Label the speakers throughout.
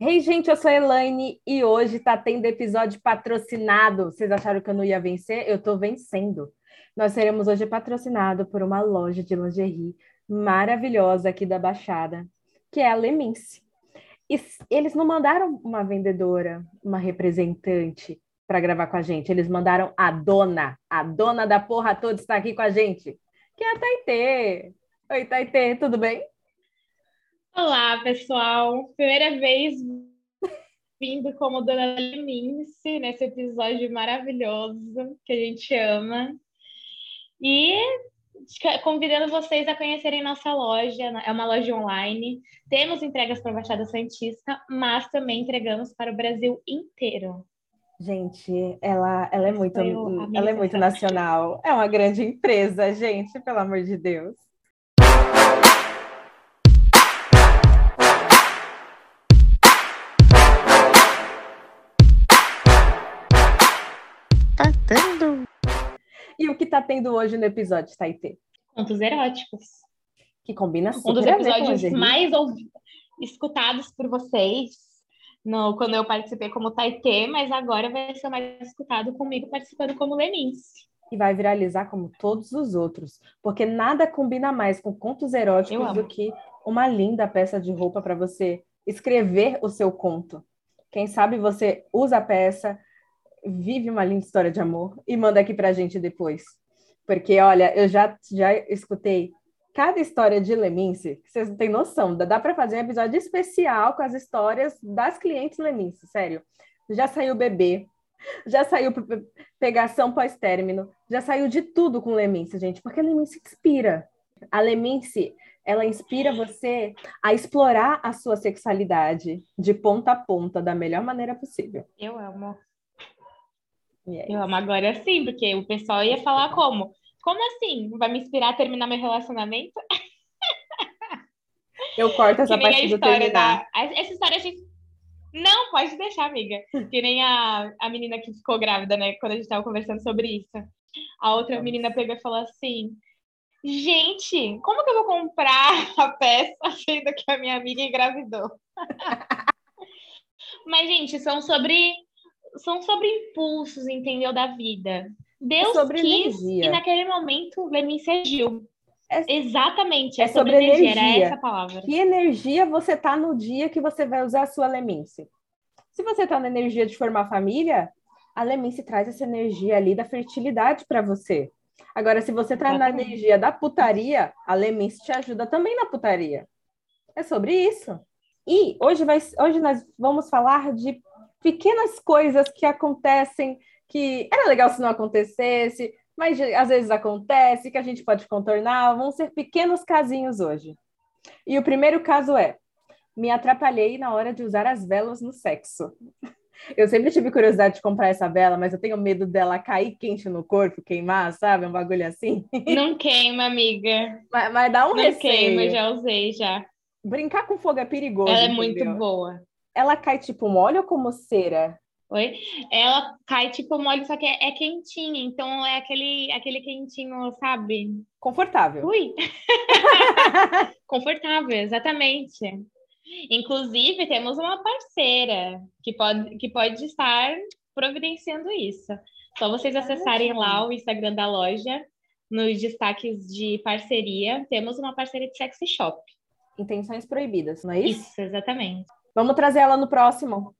Speaker 1: Hey, gente, eu sou a Elaine e hoje tá tendo episódio patrocinado. Vocês acharam que eu não ia vencer? Eu tô vencendo. Nós seremos hoje patrocinado por uma loja de lingerie maravilhosa aqui da Baixada, que é a Lemince. E eles não mandaram uma vendedora, uma representante para gravar com a gente. Eles mandaram a dona, a dona da porra toda está aqui com a gente, que é a Taitê. Oi, Taitê, tudo bem?
Speaker 2: Olá, pessoal. Primeira vez vindo como Dona Lemince nesse episódio maravilhoso que a gente ama. E convidando vocês a conhecerem nossa loja, é uma loja online. Temos entregas para a Baixada Santista, mas também entregamos para o Brasil inteiro.
Speaker 1: Gente, ela, ela é muito, ela é muito nacional. É uma grande empresa, gente, pelo amor de Deus. E o que tá tendo hoje no episódio, Taitê?
Speaker 2: Contos eróticos.
Speaker 1: Que combina super
Speaker 2: Um dos episódios mais ouvidos, escutados por vocês no, quando eu participei como Taitê, mas agora vai ser mais escutado comigo participando como Lemince.
Speaker 1: E vai viralizar como todos os outros, porque nada combina mais com contos eróticos do que uma linda peça de roupa para você escrever o seu conto. Quem sabe você usa a peça, vive uma linda história de amor e manda aqui para a gente depois. Porque, olha, eu já, já escutei cada história de Lemince, vocês não têm noção, dá para fazer um episódio especial com as histórias das clientes Lemince, sério. Já saiu bebê, já saiu pegação pós-término, já saiu de tudo com Lemince, gente, porque a Lemince inspira. A Lemince, ela inspira você a explorar a sua sexualidade de ponta a ponta da melhor maneira possível.
Speaker 2: Eu amo. É eu amo agora sim, porque o pessoal ia falar como? Como assim? Vai me inspirar a terminar meu relacionamento?
Speaker 1: Eu corto essa parte do terminar.
Speaker 2: Da... Essa história a gente... Não, pode deixar, amiga. Que nem a, a menina que ficou grávida, né? Quando a gente tava conversando sobre isso. A outra Nossa. menina pegou e falou assim... Gente, como que eu vou comprar a peça sendo que a minha amiga engravidou? Mas, gente, são sobre são sobre impulsos, entendeu, da vida. Deus é sobre quis energia. e naquele momento Lenin agiu. É, Exatamente, é, é sobre, sobre energia. energia, era essa palavra.
Speaker 1: Que energia você tá no dia que você vai usar a sua lemíncie? Se você tá na energia de formar família, a lemíncie traz essa energia ali da fertilidade para você. Agora, se você tá Exatamente. na energia da putaria, a lemíncie te ajuda também na putaria. É sobre isso. E hoje, vai, hoje nós vamos falar de pequenas coisas que acontecem que era legal se não acontecesse, mas às vezes acontece, que a gente pode contornar. Vão ser pequenos casinhos hoje. E o primeiro caso é: me atrapalhei na hora de usar as velas no sexo. Eu sempre tive curiosidade de comprar essa vela, mas eu tenho medo dela cair quente no corpo, queimar, sabe? Um bagulho assim.
Speaker 2: Não queima, amiga.
Speaker 1: Mas, mas dá um Não receio.
Speaker 2: queima, já usei já.
Speaker 1: Brincar com fogo é perigoso.
Speaker 2: Ela é entendeu? muito boa.
Speaker 1: Ela cai tipo mole ou como cera?
Speaker 2: Oi? Ela cai tipo mole, só que é, é quentinha, então é aquele, aquele quentinho, sabe?
Speaker 1: Confortável.
Speaker 2: Ui! Confortável, exatamente. Inclusive, temos uma parceira que pode, que pode estar providenciando isso. Só vocês acessarem lá o Instagram da loja, nos destaques de parceria, temos uma parceria de sexy shop.
Speaker 1: Intenções proibidas, não é isso?
Speaker 2: Isso, exatamente.
Speaker 1: Vamos trazer ela no próximo.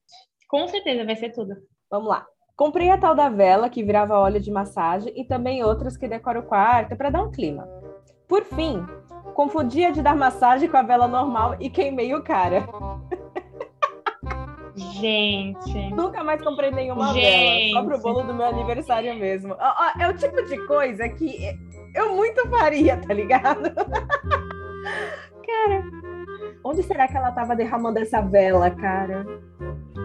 Speaker 2: Com certeza, vai ser tudo.
Speaker 1: Vamos lá. Comprei a tal da vela que virava óleo de massagem e também outras que decoram o quarto para dar um clima. Por fim, confundia de dar massagem com a vela normal e queimei o cara.
Speaker 2: Gente.
Speaker 1: Nunca mais comprei nenhuma Gente. vela. Só pro bolo do meu aniversário mesmo. É o tipo de coisa que eu muito faria, tá ligado? cara, onde será que ela tava derramando essa vela, cara?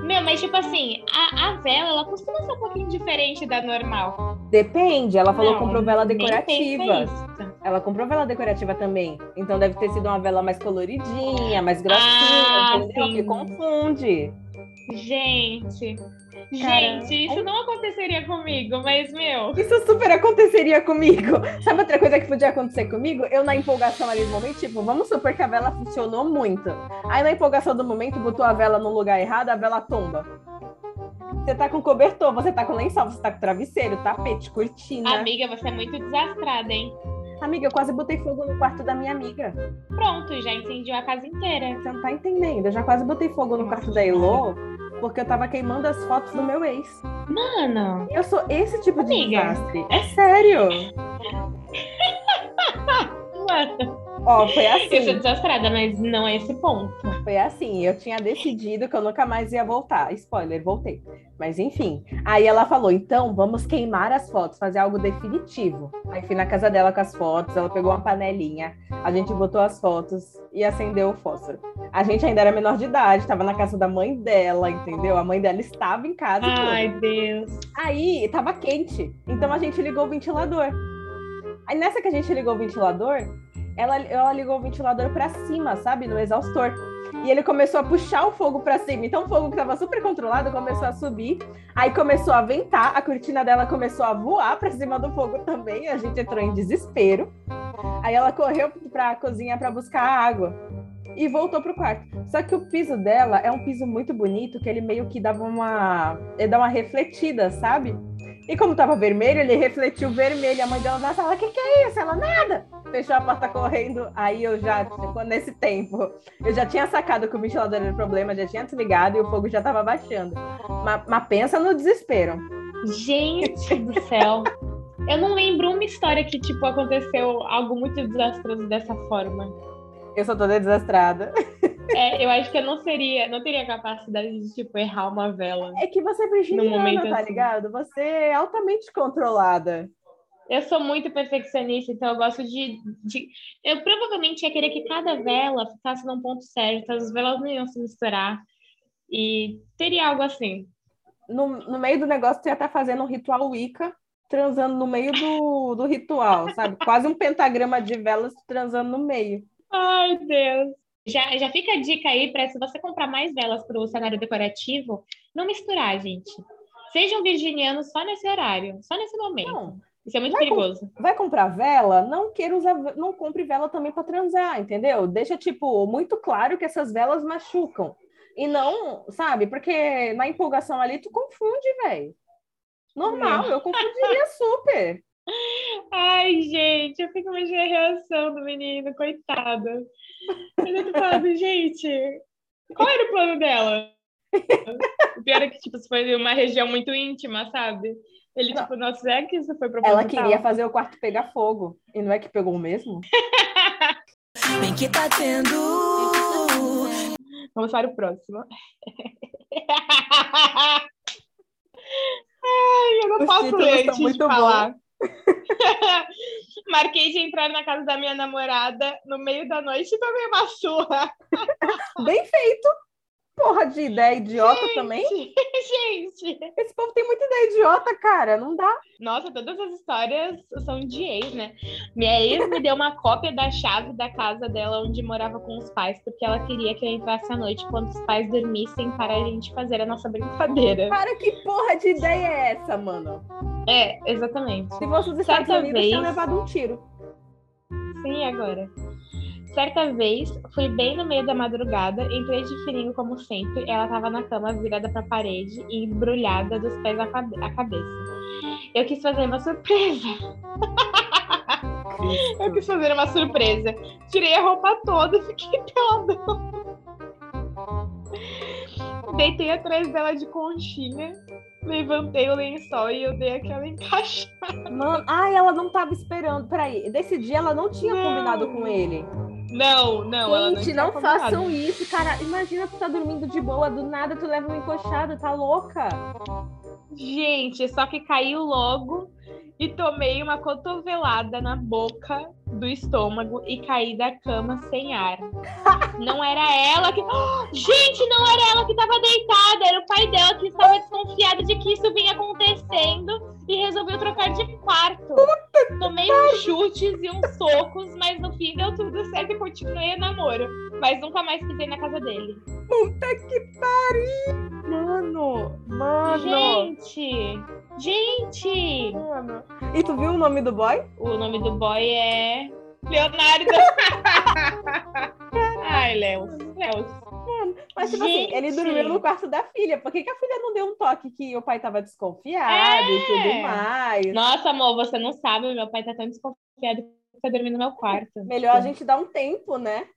Speaker 2: Meu, mas tipo assim, a, a vela, ela costuma ser um pouquinho diferente da normal.
Speaker 1: Depende, ela falou que comprou vela decorativa. Ela comprou vela decorativa também. Então deve ter sido uma vela mais coloridinha, mais grossinha, ah, entendeu? Sim. Que confunde.
Speaker 2: Gente, gente, isso não aconteceria comigo, mas meu.
Speaker 1: Isso super aconteceria comigo. Sabe outra coisa que podia acontecer comigo? Eu, na empolgação ali no momento, tipo, vamos supor que a vela funcionou muito. Aí, na empolgação do momento, botou a vela no lugar errado, a vela tomba. Você tá com cobertor, você tá com lençol, você tá com travesseiro, tapete, cortina.
Speaker 2: Amiga, você é muito desastrada, hein?
Speaker 1: Amiga, eu quase botei fogo no quarto da minha amiga.
Speaker 2: Pronto, já incendiou a casa inteira.
Speaker 1: Você não tá entendendo. Eu já quase botei fogo no quarto da Elo porque eu tava queimando as fotos do meu ex.
Speaker 2: Mano!
Speaker 1: Eu sou esse tipo de desastre. É sério!
Speaker 2: Mano.
Speaker 1: Ó, foi assim.
Speaker 2: Eu sou desastrada, mas não é esse ponto.
Speaker 1: Foi assim, eu tinha decidido que eu nunca mais ia voltar. Spoiler, voltei. Mas enfim. Aí ela falou: então vamos queimar as fotos, fazer algo definitivo. Aí fui na casa dela com as fotos, ela pegou uma panelinha, a gente botou as fotos e acendeu o fósforo. A gente ainda era menor de idade, estava na casa da mãe dela, entendeu? A mãe dela estava em casa.
Speaker 2: Ai, Deus.
Speaker 1: Aí tava quente, então a gente ligou o ventilador. Aí nessa que a gente ligou o ventilador, ela, ela ligou o ventilador para cima, sabe? No exaustor. E ele começou a puxar o fogo para cima. Então o fogo que estava super controlado começou a subir. Aí começou a ventar, a cortina dela começou a voar para cima do fogo também. A gente entrou em desespero. Aí ela correu para a cozinha para buscar água e voltou pro quarto. Só que o piso dela é um piso muito bonito, que ele meio que dava uma, ele dá uma refletida, sabe? E como tava vermelho, ele refletiu vermelho. A mãe dela na sala, o que, que é isso? Ela, nada. Fechou a porta correndo. Aí eu já, tipo, nesse tempo, eu já tinha sacado que o ventilador era o problema, já tinha desligado e o fogo já tava baixando. Mas, mas pensa no desespero.
Speaker 2: Gente do céu. Eu não lembro uma história que, tipo, aconteceu algo muito desastroso dessa forma.
Speaker 1: Eu sou toda desastrada.
Speaker 2: É, eu acho que eu não seria, não teria capacidade de, tipo, errar uma vela.
Speaker 1: É que você é virginiana, tá assim. ligado? Você é altamente controlada.
Speaker 2: Eu sou muito perfeccionista, então eu gosto de, de, Eu provavelmente ia querer que cada vela ficasse num ponto certo, as velas não iam se misturar. E teria algo assim.
Speaker 1: No, no meio do negócio, você ia estar fazendo um ritual Wicca, transando no meio do, do ritual, sabe? Quase um pentagrama de velas transando no meio.
Speaker 2: Ai, Deus. Já, já fica a dica aí para se você comprar mais velas para o cenário decorativo, não misturar, gente. Sejam virginianos só nesse horário, só nesse momento. Não. Isso é muito
Speaker 1: vai
Speaker 2: perigoso.
Speaker 1: Com, vai comprar vela? Não queira usar, não compre vela também para transar, entendeu? Deixa tipo muito claro que essas velas machucam. E não, sabe? Porque na empolgação ali tu confunde, velho. Normal, eu confundiria super.
Speaker 2: Ai, gente, eu fico imaginando a reação do menino, coitada. Eu tô falando, gente, qual era o plano dela? O pior é que, tipo, se foi uma região muito íntima, sabe? Ele, não. tipo, nossa, é que isso foi proposital?
Speaker 1: Ela queria fazer o quarto pegar fogo. E não é que pegou o mesmo?
Speaker 2: Bem que tá tendo. Vamos para o próximo. Ai, eu não Os posso ler antes de falar. Bom. Marquei de entrar na casa da minha namorada no meio da noite e tomei uma surra.
Speaker 1: Bem feito. Porra de ideia idiota gente, também.
Speaker 2: Gente.
Speaker 1: Esse povo tem muita ideia idiota, cara. Não dá.
Speaker 2: Nossa, todas as histórias são de ex, né? Minha ex me deu uma cópia da chave da casa dela onde morava com os pais, porque ela queria que eu entrasse à noite quando os pais dormissem para a gente fazer a nossa brincadeira.
Speaker 1: Cara, que porra de ideia é essa, mano?
Speaker 2: É, exatamente.
Speaker 1: Se fosse os Estados Unidos, vez... tinha levado um tiro.
Speaker 2: Sim, agora. Certa vez, fui bem no meio da madrugada, entrei de fininho como sempre, ela estava na cama virada para a parede e embrulhada dos pés à, cabeça. Eu quis fazer uma surpresa. Eu quis fazer uma surpresa. Tirei a roupa toda e fiquei peladão. Deitei atrás dela de conchinha, levantei o lençol e eu dei aquela encaixada.
Speaker 1: Mano, ai, ela não tava esperando. Peraí, desse dia ela não tinha não. combinado com ele.
Speaker 2: Não, não.
Speaker 1: Gente, não, não façam isso, cara. Imagina tu tá dormindo de boa, do nada tu leva um encoxado, tá louca?
Speaker 2: Gente, só que caiu logo e tomei uma cotovelada na boca do estômago e caí da cama sem ar. Não era ela que. gente, não era ela que estava deitada, era o pai dela que estava desconfiado de que isso vinha acontecendo e resolveu trocar de quarto. Tomei Tomei uns chutes e uns socos, mas no fim deu tudo certo e continuei o namoro. Mas nunca mais pisei na casa dele.
Speaker 1: Puta que pariu! Mano, mano.
Speaker 2: Gente! Gente!
Speaker 1: Mano. E tu viu o nome do boy?
Speaker 2: O nome do boy é Leonardo. Ai, Léo. Léo.
Speaker 1: Mas, tipo Gente. assim, ele dormiu no quarto da filha. Por que, que, a filha não deu um toque que o pai tava desconfiado é. e tudo mais?
Speaker 2: Nossa, amor, você não sabe, meu pai tá tão desconfiado que tá dormindo no meu quarto.
Speaker 1: Melhor tipo... a gente dar um tempo, né?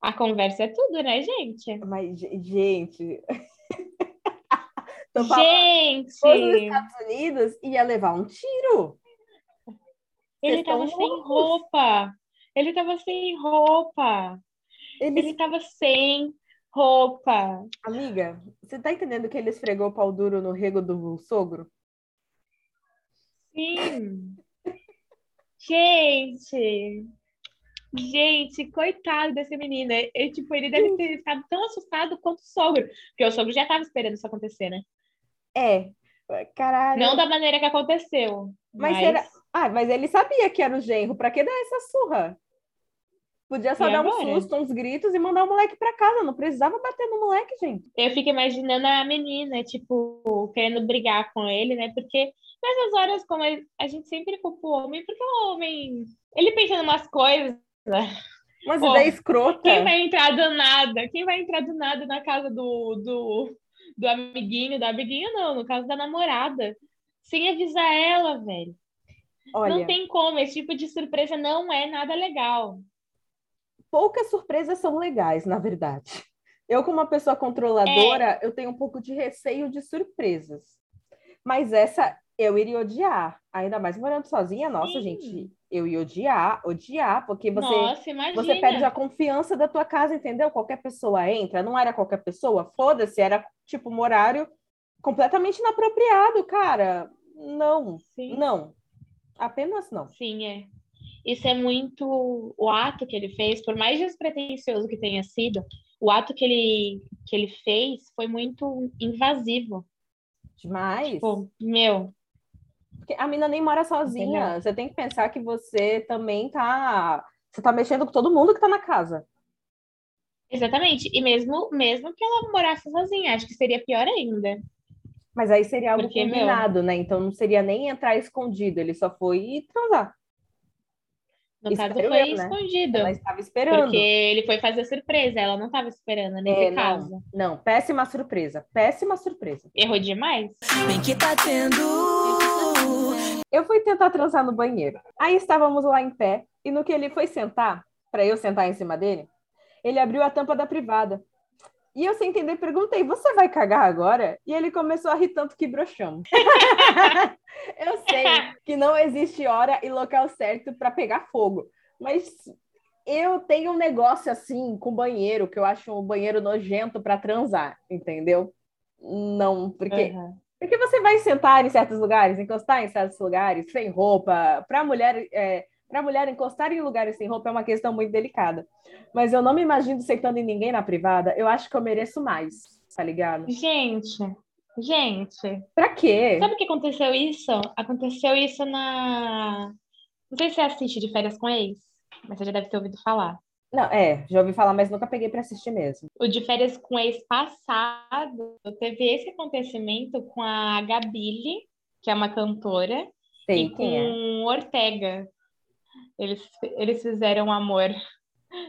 Speaker 2: A conversa é tudo, né, gente?
Speaker 1: Mas, gente.
Speaker 2: gente! Os
Speaker 1: Estados Unidos ia levar um tiro.
Speaker 2: Ele tava sem roupa. Ele tava sem roupa. Ele... ele tava sem roupa.
Speaker 1: Amiga, você tá entendendo que ele esfregou o pau duro no rego do sogro?
Speaker 2: Sim. Gente, gente, coitado desse menino. Ele, tipo, ele deve ter ficado tão assustado quanto o sogro. Porque o sogro já estava esperando isso acontecer, né?
Speaker 1: É, caralho.
Speaker 2: Não da maneira que aconteceu.
Speaker 1: Mas, mas... Era... Ah, mas ele sabia que era o genro. Pra que dar essa surra? Podia só e dar agora? um susto, uns gritos e mandar o moleque pra casa. Não precisava bater no moleque, gente.
Speaker 2: Eu fico imaginando a menina, tipo, querendo brigar com ele, né? Porque nessas horas, como a gente sempre culpa o homem, porque o homem. Ele pensa em umas coisas. Né?
Speaker 1: Mas Pô, ideia escrota.
Speaker 2: Quem vai entrar do nada? Quem vai entrar do nada na casa do, do, do amiguinho, do amiguinho não, no caso da namorada, sem avisar ela, velho. Olha, não tem como, esse tipo de surpresa não é nada legal
Speaker 1: poucas surpresas são legais, na verdade. Eu, como uma pessoa controladora, é. eu tenho um pouco de receio de surpresas. Mas essa eu iria odiar. Ainda mais morando sozinha, nossa, Sim. gente, eu ia odiar, odiar, porque você,
Speaker 2: nossa,
Speaker 1: você perde a confiança da tua casa, entendeu? Qualquer pessoa entra, não era qualquer pessoa, foda-se, era tipo um horário completamente inapropriado, cara. Não, Sim. não. Apenas não.
Speaker 2: Sim, é isso é muito o ato que ele fez, por mais despretensioso que tenha sido, o ato que ele que ele fez foi muito invasivo.
Speaker 1: Demais.
Speaker 2: Tipo, meu.
Speaker 1: Porque a mina nem mora sozinha. Entendeu? Você tem que pensar que você também tá você tá mexendo com todo mundo que tá na casa.
Speaker 2: Exatamente. E mesmo mesmo que ela morasse sozinha, acho que seria pior ainda.
Speaker 1: Mas aí seria algo Porque, combinado, meu... né? Então não seria nem entrar escondido, ele só foi transar.
Speaker 2: No Espero caso, foi eu, né? escondido.
Speaker 1: Ela estava esperando.
Speaker 2: Porque ele foi fazer surpresa, ela não estava esperando nesse é, caso.
Speaker 1: Não, não, péssima surpresa. Péssima surpresa.
Speaker 2: Errou demais.
Speaker 1: Bem que tá tendo. Eu fui tentar transar no banheiro. Aí estávamos lá em pé, e no que ele foi sentar, para eu sentar em cima dele, ele abriu a tampa da privada. E eu, sem entender, perguntei: Você vai cagar agora? E ele começou a rir tanto que broxamos. eu sei que não existe hora e local certo para pegar fogo, mas eu tenho um negócio assim com banheiro, que eu acho um banheiro nojento para transar, entendeu? Não, porque. Uhum. Porque você vai sentar em certos lugares, encostar em certos lugares, sem roupa. Para mulher, é, para mulher encostar em lugares sem roupa é uma questão muito delicada. Mas eu não me imagino sentando em ninguém na privada. Eu acho que eu mereço mais, tá ligado?
Speaker 2: Gente, gente.
Speaker 1: Pra quê?
Speaker 2: Sabe o que aconteceu isso? Aconteceu isso na. Não sei se você assiste de férias com ex, mas você já deve ter ouvido falar.
Speaker 1: Não, é, já ouvi falar, mas nunca peguei para assistir mesmo.
Speaker 2: O de férias com ex passado teve esse acontecimento com a Gabile, que é uma cantora,
Speaker 1: Sei
Speaker 2: e com é. Ortega, eles, eles fizeram amor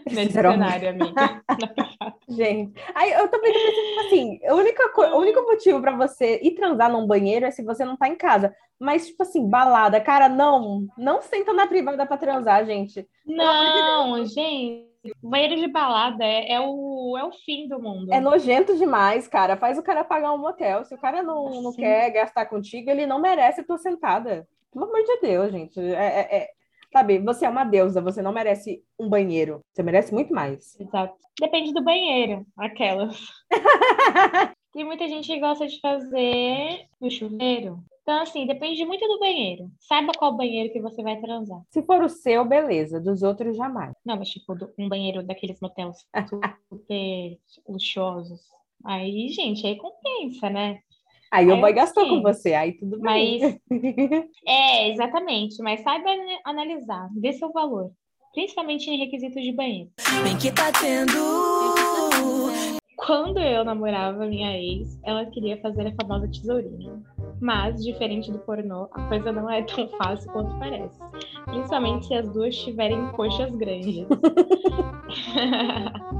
Speaker 2: nesse fizeram cenário, amor. amiga.
Speaker 1: Gente, aí eu tô pensando tipo assim, o único, o único motivo para você ir transar num banheiro é se você não tá em casa. Mas, tipo assim, balada, cara, não, não senta na privada para transar, gente.
Speaker 2: Não, gente. Banheiro de balada é, é, o, é o fim do mundo.
Speaker 1: É nojento demais, cara. Faz o cara pagar um motel. Se o cara não, não quer gastar contigo, ele não merece a tua sentada. Pelo amor de Deus, gente. É, é, é Sabe, você é uma deusa, você não merece um banheiro. Você merece muito mais.
Speaker 2: Exato. Depende do banheiro, aquelas. Tem muita gente que gosta de fazer no chuveiro. Então, assim, depende muito do banheiro. Saiba qual banheiro que você vai transar.
Speaker 1: Se for o seu, beleza. Dos outros, jamais.
Speaker 2: Não, mas tipo, um banheiro daqueles motéis super luxuosos. Aí, gente, aí compensa, né?
Speaker 1: Aí, aí o boy gastou com você, aí tudo
Speaker 2: bem. Mas, é, exatamente. Mas saiba analisar, ver seu valor. Principalmente em requisitos de banheiro. Bem que tá tendo. Quando eu namorava minha ex, ela queria fazer a famosa tesourinha. Mas, diferente do pornô, a coisa não é tão fácil quanto parece. Principalmente se as duas tiverem coxas grandes.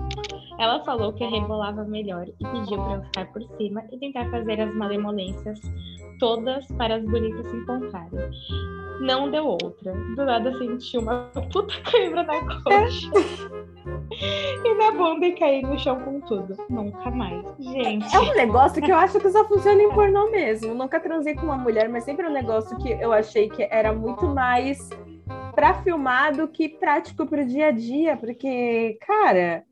Speaker 2: Ela falou que rebolava melhor e pediu para eu ficar por cima e tentar fazer as malemolências todas para as bonitas se encontrarem. Não deu outra. Do nada senti uma puta cãibra na coxa. e na bunda e caí no chão com tudo. Nunca mais. Gente.
Speaker 1: É um negócio que eu acho que só funciona em pornô mesmo. Nunca transei com uma mulher, mas sempre é um negócio que eu achei que era muito mais para filmar do que prático para o dia a dia, porque, cara,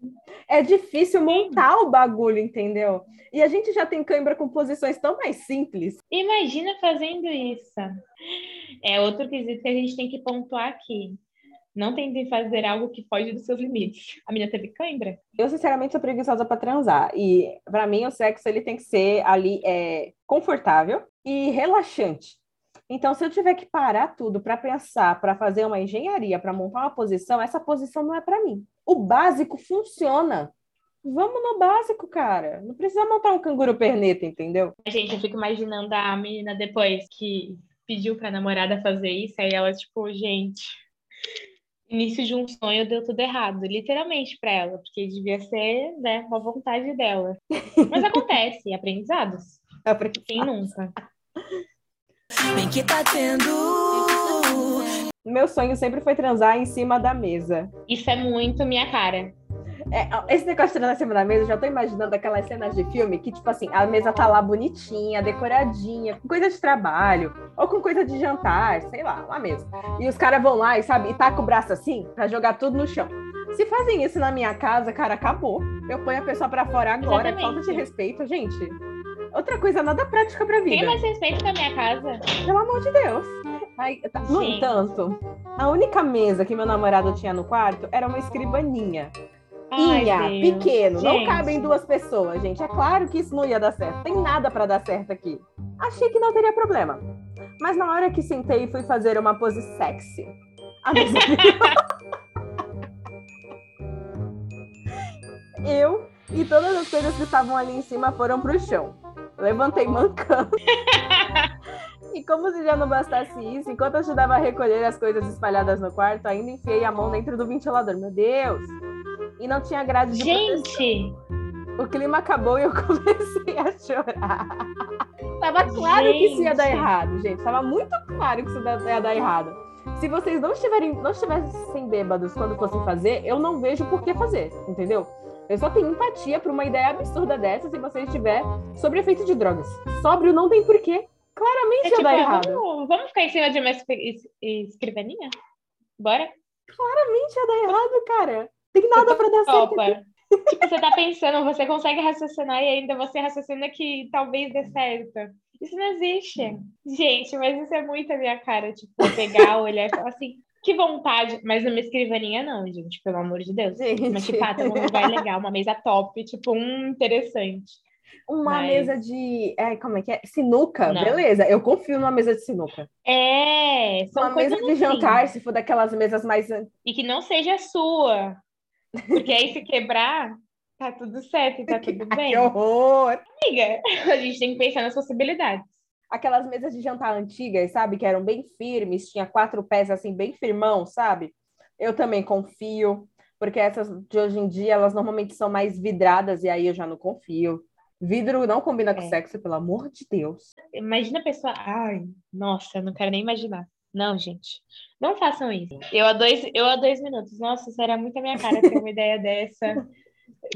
Speaker 1: é difícil montar o bagulho, entendeu? E a gente já tem câimbra com posições tão mais simples.
Speaker 2: Imagina fazendo isso. É outro quesito que a gente tem que pontuar aqui. Não tentem fazer algo que foge dos seus limites. A menina teve cãibra?
Speaker 1: Eu, sinceramente, sou preguiçosa para transar. E, para mim, o sexo ele tem que ser ali é, confortável e relaxante. Então, se eu tiver que parar tudo para pensar, para fazer uma engenharia, para montar uma posição, essa posição não é para mim. O básico funciona. Vamos no básico, cara. Não precisa montar um canguru perneta, entendeu?
Speaker 2: Gente, eu fico imaginando a menina depois que pediu pra namorada fazer isso, aí ela, tipo, gente, início de um sonho deu tudo errado, literalmente para ela, porque devia ser, né, uma vontade dela. Mas acontece, aprendizados. Aprendizados. Quem nunca? Bem que tá tendo.
Speaker 1: Meu sonho sempre foi transar em cima da mesa.
Speaker 2: Isso é muito minha cara.
Speaker 1: É, esse negócio de transar em cima da mesa, eu já tô imaginando aquelas cenas de filme que, tipo assim, a mesa tá lá bonitinha, decoradinha, com coisa de trabalho, ou com coisa de jantar, sei lá, lá mesmo. E os caras vão lá e, sabe, e taca o braço assim, pra jogar tudo no chão. Se fazem isso na minha casa, cara, acabou. Eu ponho a pessoa pra fora agora, é falta de respeito, gente. Outra coisa nada prática pra vida.
Speaker 2: Tem mais respeito na minha casa.
Speaker 1: Pelo amor de Deus. Ai, tá. No entanto, a única mesa que meu namorado tinha no quarto era uma escribaninha. Inha, pequeno, gente. não cabem duas pessoas, gente. É claro que isso não ia dar certo. Tem nada para dar certo aqui. Achei que não teria problema. Mas na hora que sentei e fui fazer uma pose sexy, a mesa Eu e todas as coisas que estavam ali em cima foram pro chão. Levantei mancando. e como se já não bastasse isso, enquanto eu ajudava a recolher as coisas espalhadas no quarto, ainda enfiei a mão dentro do ventilador. Meu Deus! E não tinha grade de
Speaker 2: Gente!
Speaker 1: O clima acabou e eu comecei a chorar. Tava claro gente. que isso ia dar errado, gente. Tava muito claro que isso ia dar errado. Se vocês não estiverem, não estivessem bêbados quando fossem fazer, eu não vejo por que fazer, entendeu? Eu só tenho empatia para uma ideia absurda dessa se você estiver sob efeito de drogas. Sóbrio não tem porquê. Claramente é, ia tipo, dar errado.
Speaker 2: Vamos, vamos, ficar em cima de uma escrivaninha? Bora?
Speaker 1: Claramente ia dar errado, cara. Tem nada para dar certo.
Speaker 2: tipo, você tá pensando, você consegue raciocinar e ainda você raciocina que talvez dê certo. Isso não existe. Gente, mas isso é muito a minha cara, tipo, pegar, olhar e falar assim, que vontade, mas numa escrivaninha não, gente, pelo amor de Deus. Gente. Mas tipo, ah, um lugar legal, uma mesa top, tipo, um interessante.
Speaker 1: Uma mas... mesa de. É, como é que é? Sinuca, não. beleza. Eu confio numa mesa de sinuca.
Speaker 2: É,
Speaker 1: são uma mesa de assim. jantar, se for daquelas mesas mais.
Speaker 2: E que não seja sua. Porque aí se quebrar, tá tudo certo, tá tudo bem.
Speaker 1: que horror!
Speaker 2: Amiga, a gente tem que pensar nas possibilidades
Speaker 1: aquelas mesas de jantar antigas, sabe? Que eram bem firmes, tinha quatro pés assim, bem firmão, sabe? Eu também confio, porque essas de hoje em dia, elas normalmente são mais vidradas, e aí eu já não confio. Vidro não combina com é. sexo, pelo amor de Deus.
Speaker 2: Imagina a pessoa. Ai, nossa, eu não quero nem imaginar. Não, gente. Não façam isso. Eu há dois, eu há dois minutos. Nossa, seria muito a minha cara ter uma ideia dessa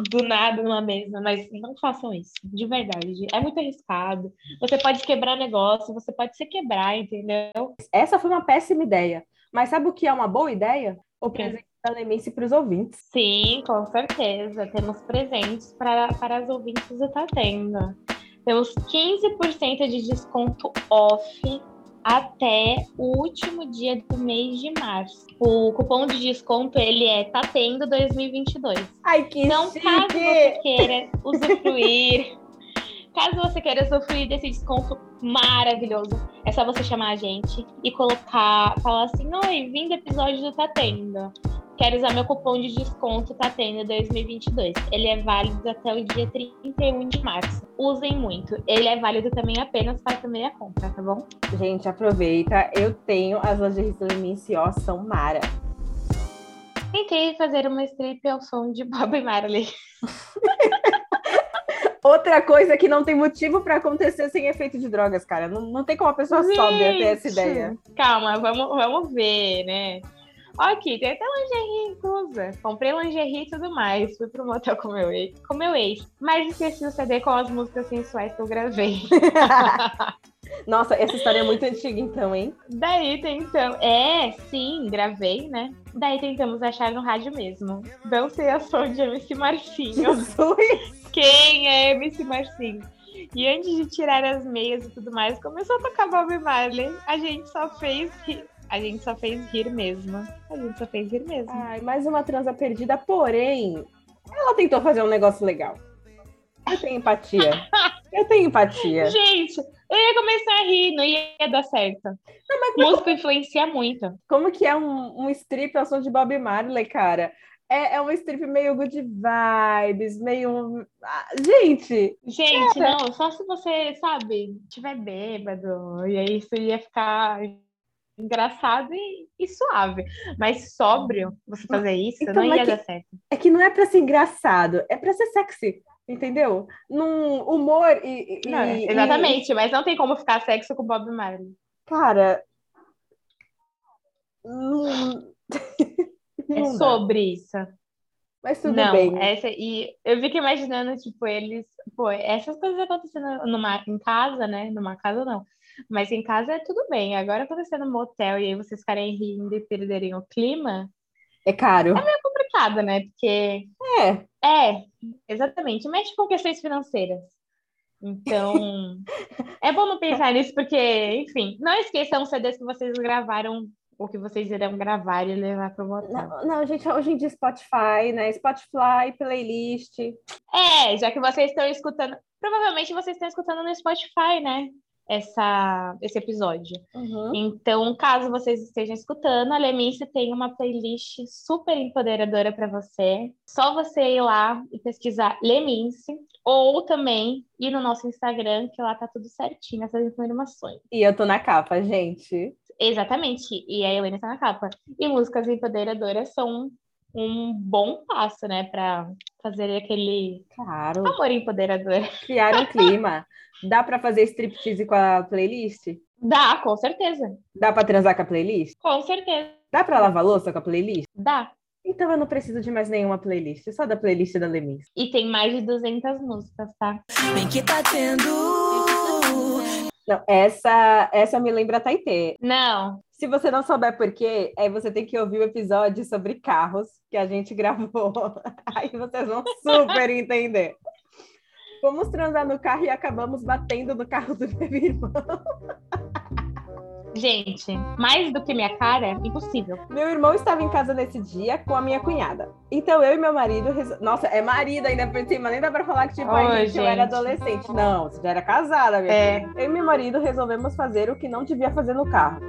Speaker 2: do nada numa mesa, mas não façam isso, de verdade. É muito arriscado. Você pode quebrar negócio, você pode se quebrar, entendeu?
Speaker 1: Essa foi uma péssima ideia. Mas sabe o que é uma boa ideia? O presente da Lemense para os ouvintes.
Speaker 2: Sim, com certeza. Temos presentes para, para as ouvintes do Tá Tendo. Temos 15% de desconto off até o último dia do mês de março. O cupom de desconto ele é tá tendo 2022.
Speaker 1: Ai que
Speaker 2: Então,
Speaker 1: chique.
Speaker 2: caso você queira usufruir Caso você queira sofrer desse desconto maravilhoso, é só você chamar a gente e colocar, falar assim: Oi, vim do episódio do Tá Tendo. Quero usar meu cupom de desconto Tá Tendo 2022. Ele é válido até o dia 31 de março. Usem muito. Ele é válido também apenas para a primeira compra, tá bom?
Speaker 1: Gente, aproveita. Eu tenho as lingeries do Leminci, ó, são mara.
Speaker 2: Tentei fazer uma strip ao som de Bob Marley.
Speaker 1: Outra coisa que não tem motivo para acontecer sem efeito de drogas, cara. Não, não tem como a pessoa Gente, sóbria ter essa ideia.
Speaker 2: Calma, vamos, vamos ver, né? Aqui, tem até lingerie inclusa. Comprei lingerie e tudo mais. Fui pro motel com meu ex. Com meu ex. Mas esqueci o CD com as músicas sensuais que eu gravei.
Speaker 1: Nossa, essa história é muito antiga, então, hein?
Speaker 2: Daí tentamos. É, sim, gravei, né? Daí tentamos achar no rádio mesmo. Não sei a som de MC Marcinho. Jesus! Quem é MC Marcinho? E antes de tirar as meias e tudo mais, começou a tocar Bob Marley. A gente só fez. A gente só fez rir mesmo. A gente só fez rir mesmo.
Speaker 1: Ai, mais uma transa perdida, porém, ela tentou fazer um negócio legal. Eu tenho empatia. Eu tenho empatia.
Speaker 2: Gente, eu ia começar a rir, não ia dar certo. Não, mas Música como... influencia muito.
Speaker 1: Como que é um, um strip ao som de Bob Marley, cara? É, é uma strip meio good vibes, meio. Ah, gente!
Speaker 2: Gente, é. não, só se você, sabe, tiver bêbado, e aí isso ia ficar engraçado e, e, suave. Mas sóbrio, você fazer isso, então, não ia dar certo.
Speaker 1: É que não é pra ser engraçado, é pra ser sexy. Entendeu? Num humor e.
Speaker 2: Não, exatamente, e... mas não tem como ficar sexo com Bob Marley.
Speaker 1: Cara.
Speaker 2: Não... é sobre isso.
Speaker 1: Mas tudo não, bem.
Speaker 2: Essa, e eu fico imaginando, tipo, eles. Pô, essas coisas acontecendo numa, em casa, né? Numa casa não. Mas em casa é tudo bem. Agora acontecendo no motel e aí vocês ficarem rindo e perderem o clima.
Speaker 1: É caro.
Speaker 2: É meio complicado, né? Porque.
Speaker 1: É.
Speaker 2: É, exatamente. Mexe com questões financeiras. Então, é bom não pensar nisso, porque, enfim, não esqueçam os CDs que vocês gravaram ou que vocês irão gravar e levar para o motel.
Speaker 1: Não, não, gente, hoje em dia Spotify, né? Spotify, playlist.
Speaker 2: É, já que vocês estão escutando, provavelmente vocês estão escutando no Spotify, né? Essa, esse episódio. Uhum. Então, caso vocês estejam escutando, a Lemice tem uma playlist super empoderadora para você. Só você ir lá e pesquisar Lemince, ou também ir no nosso Instagram, que lá tá tudo certinho, essas informações.
Speaker 1: E eu tô na capa, gente.
Speaker 2: Exatamente, e a Helena tá na capa. E músicas empoderadoras são um bom passo, né, para fazer aquele
Speaker 1: claro.
Speaker 2: amor empoderador.
Speaker 1: Criar um clima. Dá para fazer striptease com a playlist?
Speaker 2: Dá, com certeza.
Speaker 1: Dá para transar com a playlist?
Speaker 2: Com certeza.
Speaker 1: Dá para lavar louça com a playlist?
Speaker 2: Dá.
Speaker 1: Então eu não preciso de mais nenhuma playlist, só da playlist da Lemis.
Speaker 2: E tem mais de 200 músicas, tá? Bem que tá tendo.
Speaker 1: Não, essa, essa me lembra Taitê.
Speaker 2: Não.
Speaker 1: Se você não souber por quê, aí você tem que ouvir o episódio sobre carros que a gente gravou. Aí vocês vão super entender. Fomos transar no carro e acabamos batendo no carro do meu irmão.
Speaker 2: Gente, mais do que minha cara, impossível.
Speaker 1: Meu irmão estava em casa nesse dia com a minha cunhada. Então eu e meu marido. Nossa, é marido ainda por cima, nem dá pra falar que tipo, Oi, gente, gente, eu era adolescente. Não, você já era casada, minha é. filha. Eu e meu marido resolvemos fazer o que não devia fazer no carro.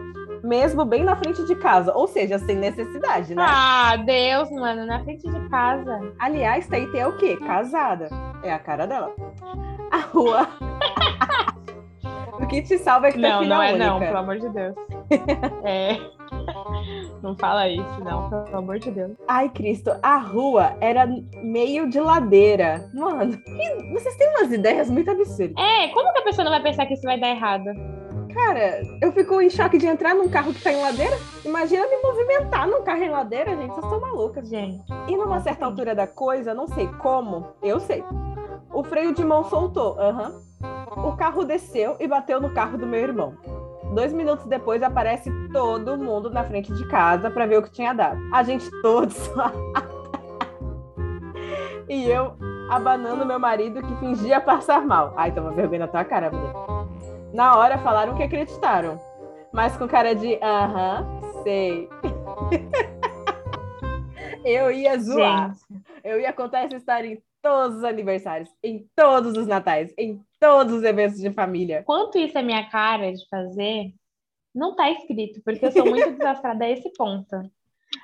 Speaker 1: Mesmo bem na frente de casa, ou seja, sem necessidade, né?
Speaker 2: Ah, Deus, mano, na frente de casa.
Speaker 1: Aliás, Taite é o quê? Casada. É a cara dela. A rua. o que te salva é que
Speaker 2: Não, não é única. não, pelo amor de Deus. é. Não fala isso, não, pelo amor de Deus.
Speaker 1: Ai, Cristo, a rua era meio de ladeira. Mano, vocês têm umas ideias muito absurdas.
Speaker 2: É, como que a pessoa não vai pensar que isso vai dar errado?
Speaker 1: Cara, eu fico em choque de entrar num carro que tá em ladeira. Imagina me movimentar num carro em ladeira, gente. Vocês estão malucas.
Speaker 2: Gente.
Speaker 1: E numa certa altura da coisa, não sei como, eu sei. O freio de mão soltou. Uhum. O carro desceu e bateu no carro do meu irmão. Dois minutos depois aparece todo mundo na frente de casa para ver o que tinha dado. A gente todos e eu abanando meu marido que fingia passar mal. Ai, toma vergonha na tua cara, mulher. Na hora falaram que acreditaram, mas com cara de aham, sei. eu ia zoar. Gente. Eu ia contar essa história todos os aniversários, em todos os natais, em todos os eventos de família.
Speaker 2: Quanto isso é minha cara de fazer, não tá escrito, porque eu sou muito desastrada a esse ponto.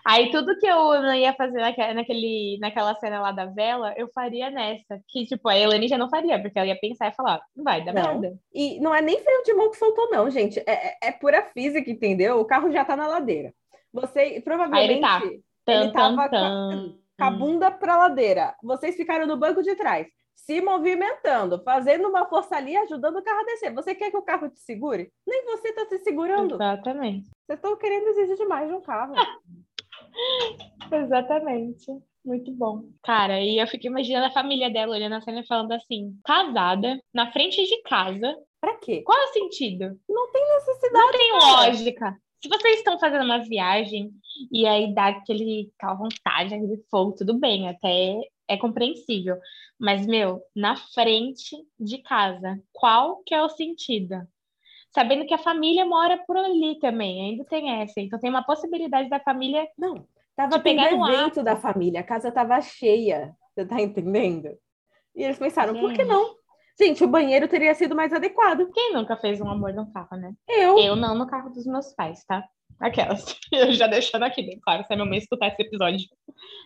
Speaker 2: Aí tudo que eu não ia fazer naquele, naquela cena lá da vela, eu faria nessa. Que, tipo, a Elane já não faria, porque ela ia pensar e falar, não vai
Speaker 1: não.
Speaker 2: merda.
Speaker 1: E não é nem freio de mão que soltou, não, gente. É, é, é pura física, entendeu? O carro já tá na ladeira. Você, provavelmente,
Speaker 2: ele, tá.
Speaker 1: ele tava com a bunda pra ladeira. Vocês ficaram no banco de trás se movimentando, fazendo uma força ali, ajudando o carro a descer. Você quer que o carro te segure? Nem você está se segurando.
Speaker 2: Exatamente.
Speaker 1: Vocês estão querendo exigir demais de um carro.
Speaker 2: Exatamente. Muito bom. Cara, e eu fico imaginando a família dela olhando a cena e falando assim: casada, na frente de casa.
Speaker 1: Pra quê?
Speaker 2: Qual é o sentido?
Speaker 1: Não tem necessidade.
Speaker 2: Não tem cara. lógica. Se vocês estão fazendo uma viagem e aí dá aquele, aquela vontade, aquele fogo, tudo bem, até é compreensível. Mas, meu, na frente de casa, qual que é o sentido? Sabendo que a família mora por ali também, ainda tem essa. Então tem uma possibilidade da família.
Speaker 1: Não, tava tendo evento da família, a casa tava cheia. Você tá entendendo? E eles pensaram, Gente. por que não? Gente, o banheiro teria sido mais adequado.
Speaker 2: Quem nunca fez um amor no carro, né?
Speaker 1: Eu.
Speaker 2: Eu não no carro dos meus pais, tá? Aquelas. Eu já deixando aqui bem claro, se a minha mãe escutar esse episódio.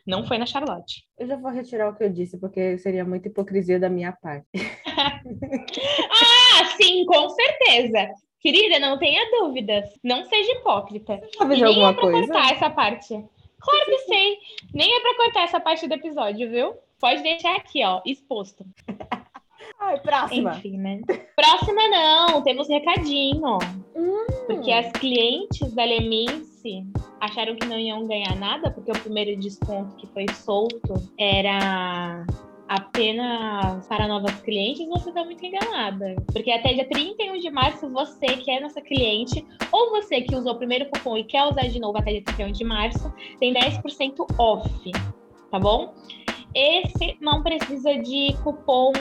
Speaker 2: Não foi na Charlotte.
Speaker 1: Eu já vou retirar o que eu disse, porque seria muita hipocrisia da minha parte.
Speaker 2: ah, sim, com certeza. Querida, não tenha dúvidas. Não seja hipócrita.
Speaker 1: Sabe de alguma é pra coisa?
Speaker 2: cortar essa parte. Claro que sei. Nem é pra cortar essa parte do episódio, viu? Pode deixar aqui, ó, exposto.
Speaker 1: Ai, próxima.
Speaker 2: Enfim, né? Próxima não, temos recadinho.
Speaker 1: Hum.
Speaker 2: Porque as clientes da Lemince acharam que não iam ganhar nada, porque o primeiro desconto que foi solto era apenas para novas clientes, você está muito enganada. Porque até dia 31 de março, você que é nossa cliente, ou você que usou o primeiro cupom e quer usar de novo até dia 31 de março, tem 10% off, tá bom? Esse não precisa de cupom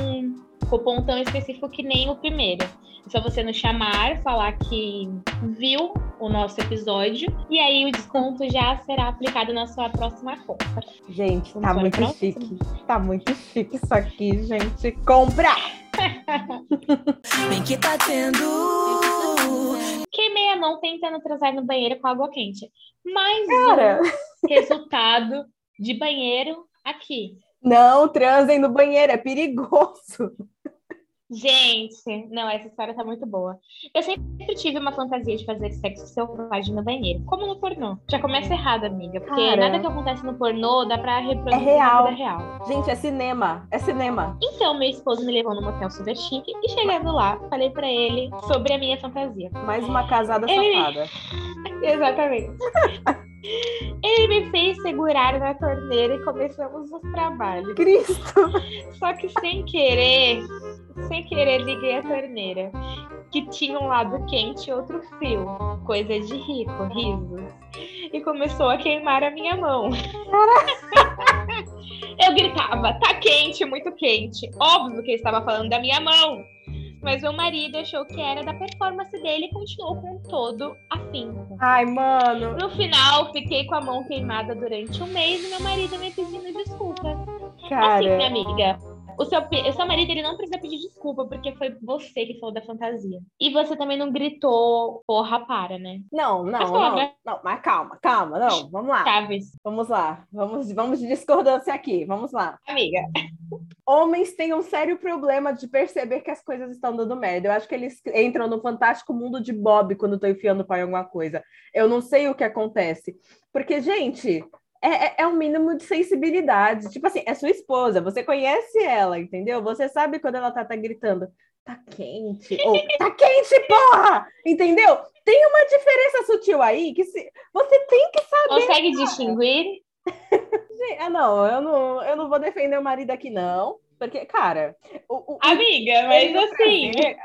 Speaker 2: cupom tão específico que nem o primeiro. É só você nos chamar, falar que viu o nosso episódio e aí o desconto já será aplicado na sua próxima compra.
Speaker 1: Gente, Vamos tá muito chique. Tá muito chique isso aqui, gente. Compra!
Speaker 2: Bem que tá tendo. Queimei a mão tentando trazer no banheiro com água quente. Mais Cara. um resultado de banheiro aqui.
Speaker 1: Não transem no banheiro, é perigoso.
Speaker 2: Gente, não, essa história tá muito boa. Eu sempre tive uma fantasia de fazer sexo selvagem no banheiro, como no pornô. Já começa errado, amiga, porque Cara, nada que acontece no pornô dá pra reproduzir é real. na vida real.
Speaker 1: Gente, é cinema, é cinema.
Speaker 2: Então, meu esposo me levou no motel super chique e chegando lá, falei pra ele sobre a minha fantasia.
Speaker 1: Mais uma casada ele... safada.
Speaker 2: Exatamente. Ele me fez segurar na torneira e começamos os trabalhos.
Speaker 1: Cristo!
Speaker 2: Só que sem querer, sem querer liguei a torneira, que tinha um lado quente e outro frio, coisa de rico, risos. E começou a queimar a minha mão. Eu gritava, tá quente, muito quente. Óbvio que ele estava falando da minha mão. Mas meu marido achou que era da performance dele e continuou com todo afinco.
Speaker 1: Ai, mano.
Speaker 2: No final, fiquei com a mão queimada durante um mês e meu marido me pedindo desculpa. Cara. Assim, minha amiga, o seu, o seu marido ele não precisa pedir desculpa, porque foi você que falou da fantasia. E você também não gritou, porra, para, né?
Speaker 1: Não, não, mas, não, não. Mas calma, calma, não. Vamos lá.
Speaker 2: Chaves.
Speaker 1: Vamos lá. Vamos, vamos de discordância aqui. Vamos lá.
Speaker 2: Amiga.
Speaker 1: Homens têm um sério problema de perceber que as coisas estão dando merda. Eu acho que eles entram no fantástico mundo de Bob quando estão enfiando o pai em alguma coisa. Eu não sei o que acontece. Porque, gente, é, é, é um mínimo de sensibilidade. Tipo assim, é sua esposa, você conhece ela, entendeu? Você sabe quando ela tá, tá gritando, tá quente, ou tá quente, porra! Entendeu? Tem uma diferença sutil aí que se... você tem que saber.
Speaker 2: Consegue cara. distinguir?
Speaker 1: ah, não, eu não, eu não vou defender o marido aqui, não. Porque, cara. O, o,
Speaker 2: Amiga, mas assim. Prazer,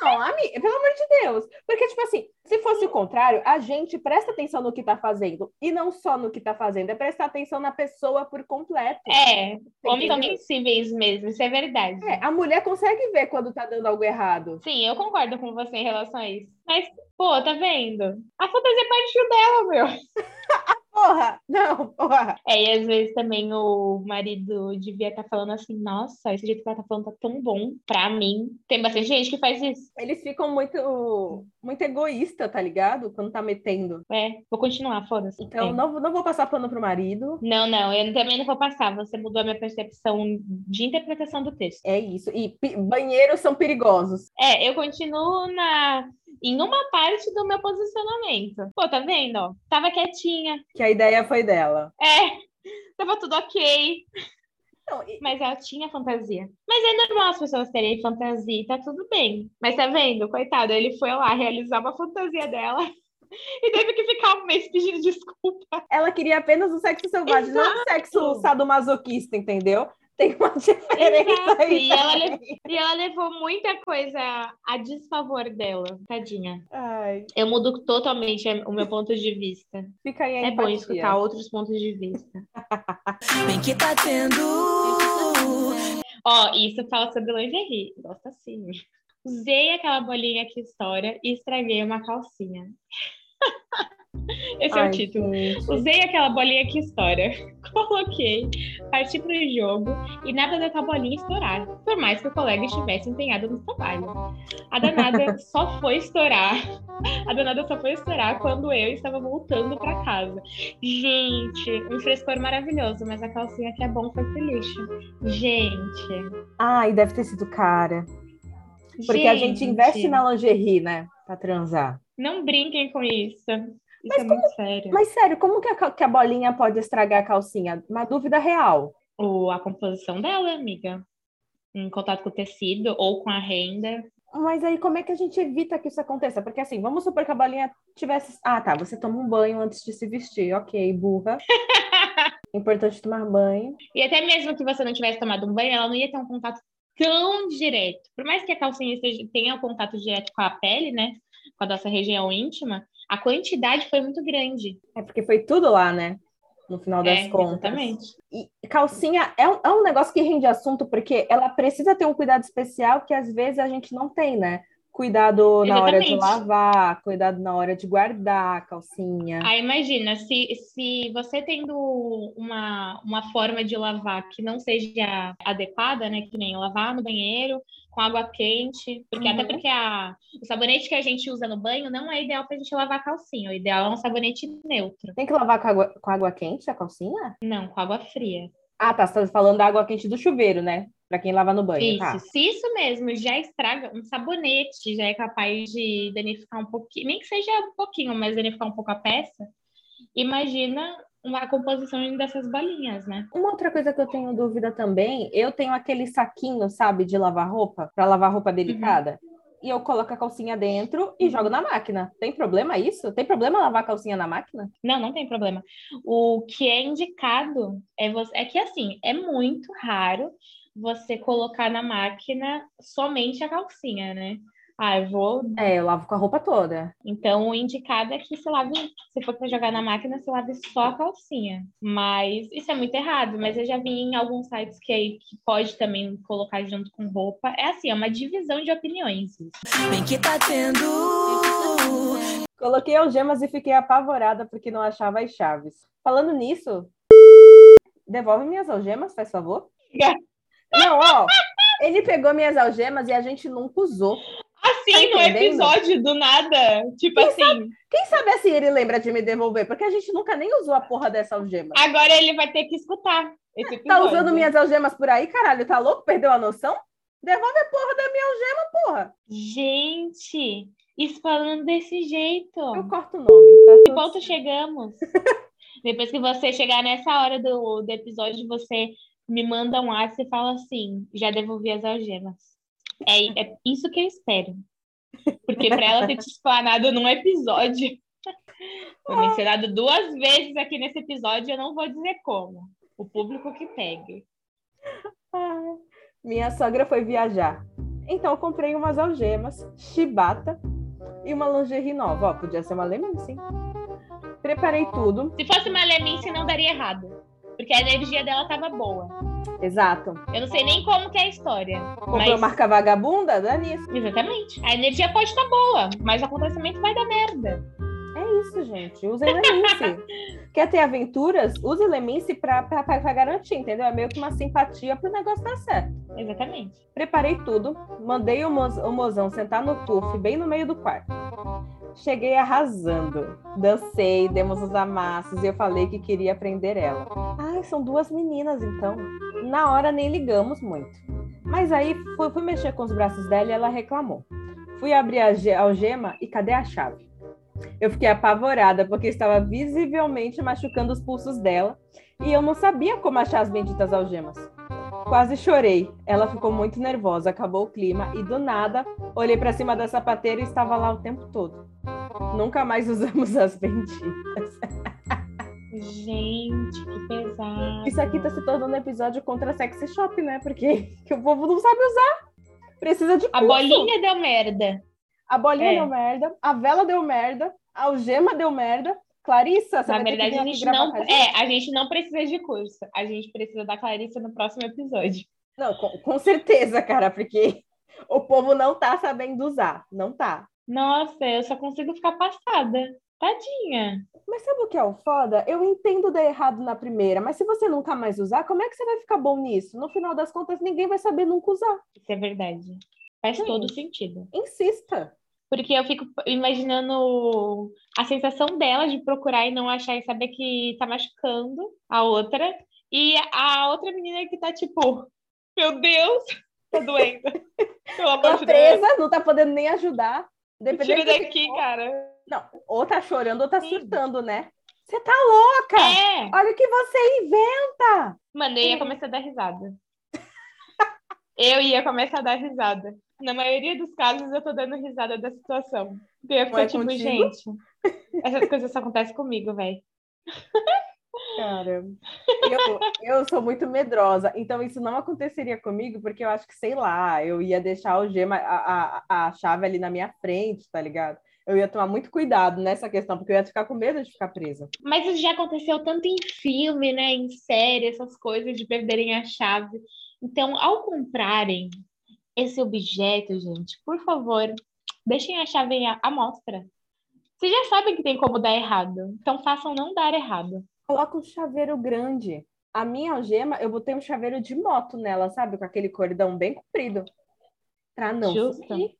Speaker 1: não, amiga, pelo amor de Deus. Porque, tipo assim, se fosse o contrário, a gente presta atenção no que tá fazendo. E não só no que tá fazendo, é prestar atenção na pessoa por completo.
Speaker 2: É, homens são sensíveis mesmo, isso é verdade.
Speaker 1: É, a mulher consegue ver quando tá dando algo errado.
Speaker 2: Sim, eu concordo com você em relação a isso. Mas, pô, tá vendo? A fantasia partiu dela, meu.
Speaker 1: porra! Não, porra!
Speaker 2: É, e às vezes também o marido devia estar tá falando assim, nossa, esse jeito que ela tá falando tá tão bom pra mim. Tem bastante gente que faz isso.
Speaker 1: Eles ficam muito, muito egoísta, tá ligado? Quando tá metendo.
Speaker 2: É, vou continuar, foda-se.
Speaker 1: Então, não, não vou passar pano pro marido.
Speaker 2: Não, não, eu também não vou passar. Você mudou a minha percepção de interpretação do texto.
Speaker 1: É isso. E banheiros são perigosos.
Speaker 2: É, eu continuo na em uma parte do meu posicionamento. Pô, tá vendo? Tava quietinha.
Speaker 1: Que a ideia foi dela.
Speaker 2: É, tava tudo ok. Não, e... Mas ela tinha fantasia. Mas é normal as pessoas terem fantasia, tá tudo bem. Mas tá vendo? Coitado, ele foi lá realizar uma fantasia dela e teve que ficar um mês pedindo desculpa.
Speaker 1: Ela queria apenas o sexo selvagem, Exato. não o sexo sadomasoquista, entendeu? Tem uma diferença aí.
Speaker 2: E ela, levou, e ela, levou muita coisa a desfavor dela, tadinha.
Speaker 1: Ai.
Speaker 2: Eu mudo totalmente o meu ponto de vista.
Speaker 1: Fica aí a
Speaker 2: É
Speaker 1: empatia.
Speaker 2: bom escutar outros pontos de vista.
Speaker 3: Bem que tá tendo.
Speaker 2: Ó, isso fala sobre lingerie. Gosta sim. Usei aquela bolinha que estoura e estraguei uma calcinha. Esse Ai, é o título. Gente. Usei aquela bolinha que estoura. Coloquei, parti pro jogo e nada da bolinha estourar, por mais que o colega estivesse empenhado no trabalho. A danada só foi estourar. A danada só foi estourar quando eu estava voltando para casa. Gente, um frescor maravilhoso, mas a calcinha que é bom foi pro lixo. Gente.
Speaker 1: Ai, deve ter sido cara. Porque gente. a gente investe na lingerie, né? Pra transar.
Speaker 2: Não brinquem com isso. Mas é como, sério.
Speaker 1: Mas sério, como que a, que a bolinha pode estragar a calcinha? Uma dúvida real.
Speaker 2: Ou a composição dela, amiga. Em contato com o tecido ou com a renda.
Speaker 1: Mas aí como é que a gente evita que isso aconteça? Porque assim, vamos supor que a bolinha tivesse. Ah, tá. Você toma um banho antes de se vestir. Ok, burra. Importante tomar banho.
Speaker 2: E até mesmo que você não tivesse tomado um banho, ela não ia ter um contato tão direto. Por mais que a calcinha tenha um contato direto com a pele, né? Com a nossa região íntima, a quantidade foi muito grande.
Speaker 1: É porque foi tudo lá, né? No final das
Speaker 2: é,
Speaker 1: contas.
Speaker 2: Exatamente.
Speaker 1: E calcinha é um, é um negócio que rende assunto, porque ela precisa ter um cuidado especial que às vezes a gente não tem, né? Cuidado na hora de lavar, cuidado na hora de guardar a calcinha.
Speaker 2: Ah, imagina, se, se você tendo uma, uma forma de lavar que não seja adequada, né? Que nem lavar no banheiro com água quente, porque uhum. até porque a, o sabonete que a gente usa no banho não é ideal para a gente lavar a calcinha. O ideal é um sabonete neutro.
Speaker 1: Tem que lavar com água, com água quente a calcinha?
Speaker 2: Não, com água fria.
Speaker 1: Ah, tá. Você tá falando da água quente do chuveiro, né? para quem lava no banho.
Speaker 2: Isso,
Speaker 1: tá?
Speaker 2: se isso mesmo já estraga, um sabonete já é capaz de danificar um pouquinho, nem que seja um pouquinho, mas danificar um pouco a peça, imagina uma composição dessas bolinhas, né?
Speaker 1: Uma outra coisa que eu tenho dúvida também, eu tenho aquele saquinho, sabe, de lavar roupa, para lavar roupa uhum. delicada. Uhum. E eu coloco a calcinha dentro e jogo na máquina. Tem problema isso? Tem problema lavar a calcinha na máquina?
Speaker 2: Não, não tem problema. O que é indicado é, você... é que, assim, é muito raro você colocar na máquina somente a calcinha, né? Ah, eu vou.
Speaker 1: É, eu lavo com a roupa toda.
Speaker 2: Então, o indicado é que você lave, se for para jogar na máquina, você lave só a calcinha. Mas isso é muito errado. Mas eu já vi em alguns sites que, que pode também colocar junto com roupa. É assim, é uma divisão de opiniões.
Speaker 3: Bem que tá tendo.
Speaker 1: Coloquei algemas e fiquei apavorada porque não achava as chaves. Falando nisso, devolve minhas algemas, faz favor. Não, ó, ele pegou minhas algemas e a gente nunca usou.
Speaker 2: Assim, tá no episódio do nada. Tipo
Speaker 1: quem
Speaker 2: assim.
Speaker 1: Sabe, quem sabe assim ele lembra de me devolver? Porque a gente nunca nem usou a porra dessa algema.
Speaker 2: Agora ele vai ter que escutar esse
Speaker 1: episódio. Tá usando minhas algemas por aí, caralho? Tá louco? Perdeu a noção? Devolve a porra da minha algema, porra.
Speaker 2: Gente, isso falando desse jeito.
Speaker 1: Eu corto o nome, tá?
Speaker 2: Que ponto chegamos? Depois que você chegar nessa hora do, do episódio, você me manda um WhatsApp e fala assim: já devolvi as algemas. É, é isso que eu espero. Porque para ela ter te explanado num episódio, foi mencionado duas vezes aqui nesse episódio, eu não vou dizer como. O público que pegue.
Speaker 1: Minha sogra foi viajar. Então eu comprei umas algemas, chibata e uma lingerie nova. Ó, podia ser uma leminice, hein? Preparei tudo.
Speaker 2: Se fosse uma leminice, não daria errado. Porque a energia dela tava boa.
Speaker 1: Exato.
Speaker 2: Eu não sei nem como que é a história.
Speaker 1: Comprou mas... marca vagabunda? Dá nisso.
Speaker 2: Exatamente. A energia pode estar tá boa, mas o acontecimento vai dar merda.
Speaker 1: É isso, gente. Usem Lemince. Quer ter aventuras? Use Lemince para garantir, entendeu? É meio que uma simpatia para o negócio dar certo.
Speaker 2: Exatamente.
Speaker 1: Preparei tudo, mandei o, moz, o mozão sentar no puff, bem no meio do quarto. Cheguei arrasando. Dancei, demos os amassos e eu falei que queria aprender ela. Ai, são duas meninas então. Na hora nem ligamos muito. Mas aí fui, fui mexer com os braços dela e ela reclamou. Fui abrir a algema e cadê a chave? Eu fiquei apavorada porque estava visivelmente machucando os pulsos dela e eu não sabia como achar as benditas algemas. Quase chorei. Ela ficou muito nervosa, acabou o clima e do nada olhei para cima da sapateira e estava lá o tempo todo. Nunca mais usamos as benditas.
Speaker 2: Gente, que pesado.
Speaker 1: Isso aqui tá se tornando um episódio contra a sexy shop, né? Porque o povo não sabe usar. Precisa de curso.
Speaker 2: A bolinha deu merda.
Speaker 1: A bolinha é. deu merda, a vela deu merda, a algema deu merda. Clarissa, você
Speaker 2: Na verdade, a gente não. A gente? É, a gente não precisa de curso. A gente precisa da Clarissa no próximo episódio.
Speaker 1: Não, com, com certeza, cara, porque o povo não tá sabendo usar. Não tá.
Speaker 2: Nossa, eu só consigo ficar passada. Tadinha.
Speaker 1: Mas sabe o que é o foda? Eu entendo dar errado na primeira, mas se você nunca mais usar, como é que você vai ficar bom nisso? No final das contas, ninguém vai saber nunca usar.
Speaker 2: Isso é verdade. Faz Sim. todo sentido.
Speaker 1: Insista.
Speaker 2: Porque eu fico imaginando a sensação dela de procurar e não achar e saber que tá machucando a outra. E a outra menina que tá tipo, meu Deus, tá doendo.
Speaker 1: Pelo amor tá presa, Deus. não tá podendo nem ajudar.
Speaker 2: Tira daqui, cara.
Speaker 1: Não, ou tá chorando ou tá Sim. surtando, né? Você tá louca! É. Olha o que você inventa!
Speaker 2: Mano, eu ia começar a dar risada. eu ia começar a dar risada. Na maioria dos casos, eu tô dando risada da situação. Eu ia ficar é tipo, contigo? gente, essas coisas só acontecem comigo, velho.
Speaker 1: Cara, eu, eu sou muito medrosa, então isso não aconteceria comigo, porque eu acho que, sei lá, eu ia deixar o gema, a, a, a chave ali na minha frente, tá ligado? eu ia tomar muito cuidado nessa questão, porque eu ia ficar com medo de ficar presa.
Speaker 2: Mas isso já aconteceu tanto em filme, né? Em série, essas coisas de perderem a chave. Então, ao comprarem esse objeto, gente, por favor, deixem a chave à mostra. Vocês já sabem que tem como dar errado, então façam não dar errado.
Speaker 1: Coloca um chaveiro grande. A minha algema, eu botei um chaveiro de moto nela, sabe? Com aquele cordão bem comprido. Pra não
Speaker 2: Justo.
Speaker 1: Sumir.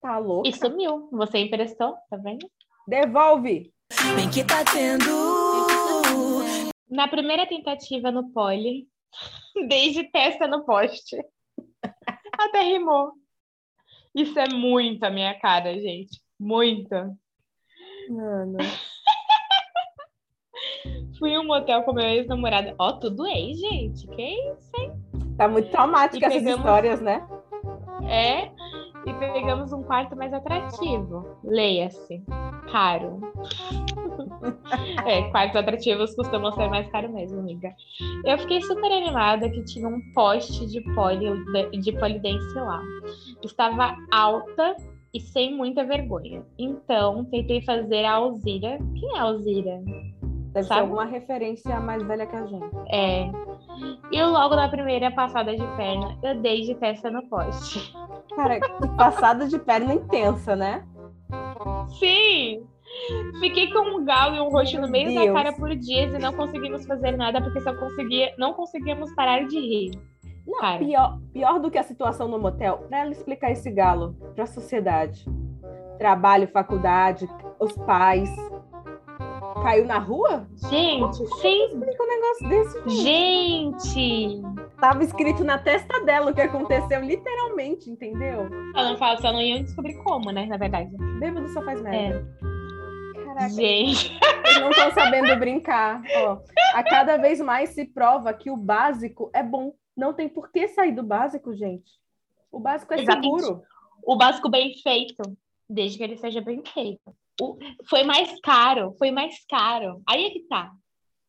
Speaker 1: Tá louco?
Speaker 2: E sumiu. Você emprestou, tá vendo?
Speaker 1: Devolve!
Speaker 3: Bem que tá tendo.
Speaker 2: Na primeira tentativa no pole, desde testa no poste. Até rimou. Isso é muito a minha cara, gente. Muito.
Speaker 1: Mano.
Speaker 2: Fui em um motel com meu ex-namorado. Ó, oh, tudo ex, gente. Que isso, hein?
Speaker 1: Tá muito traumática essas histórias, né?
Speaker 2: É e pegamos um quarto mais atrativo. Leia-se, caro. é, quartos atrativos costumam ser mais caro mesmo, amiga. Eu fiquei super animada que tinha um poste de, poli, de polidense lá. Estava alta e sem muita vergonha. Então, tentei fazer a Alzira. Quem é a Alzira?
Speaker 1: Deve Sabe? ser alguma referência mais velha que a gente.
Speaker 2: É. E logo na primeira passada de perna, eu dei de testa no poste.
Speaker 1: Cara, passada de perna intensa, né?
Speaker 2: Sim! Fiquei com um galo e um roxo no meio Deus. da cara por dias e não conseguimos fazer nada porque só conseguia, não conseguíamos parar de rir.
Speaker 1: Não, pior, pior do que a situação no motel, pra ela explicar esse galo pra sociedade. Trabalho, faculdade, os pais, caiu na rua?
Speaker 2: Gente, sim.
Speaker 1: Explica um negócio desse.
Speaker 2: Gente!
Speaker 1: Tava escrito na testa dela o que aconteceu, literalmente, entendeu?
Speaker 2: Ela não fala, só não iam descobrir como, né? Na verdade.
Speaker 1: Bêbado só faz merda.
Speaker 2: É. Caraca. Gente.
Speaker 1: Eles não estão sabendo brincar. Ó, a cada vez mais se prova que o básico é bom. Não tem por que sair do básico, gente. O básico é Exatamente. seguro.
Speaker 2: O básico bem feito, desde que ele seja bem feito foi mais caro, foi mais caro. Aí é que tá.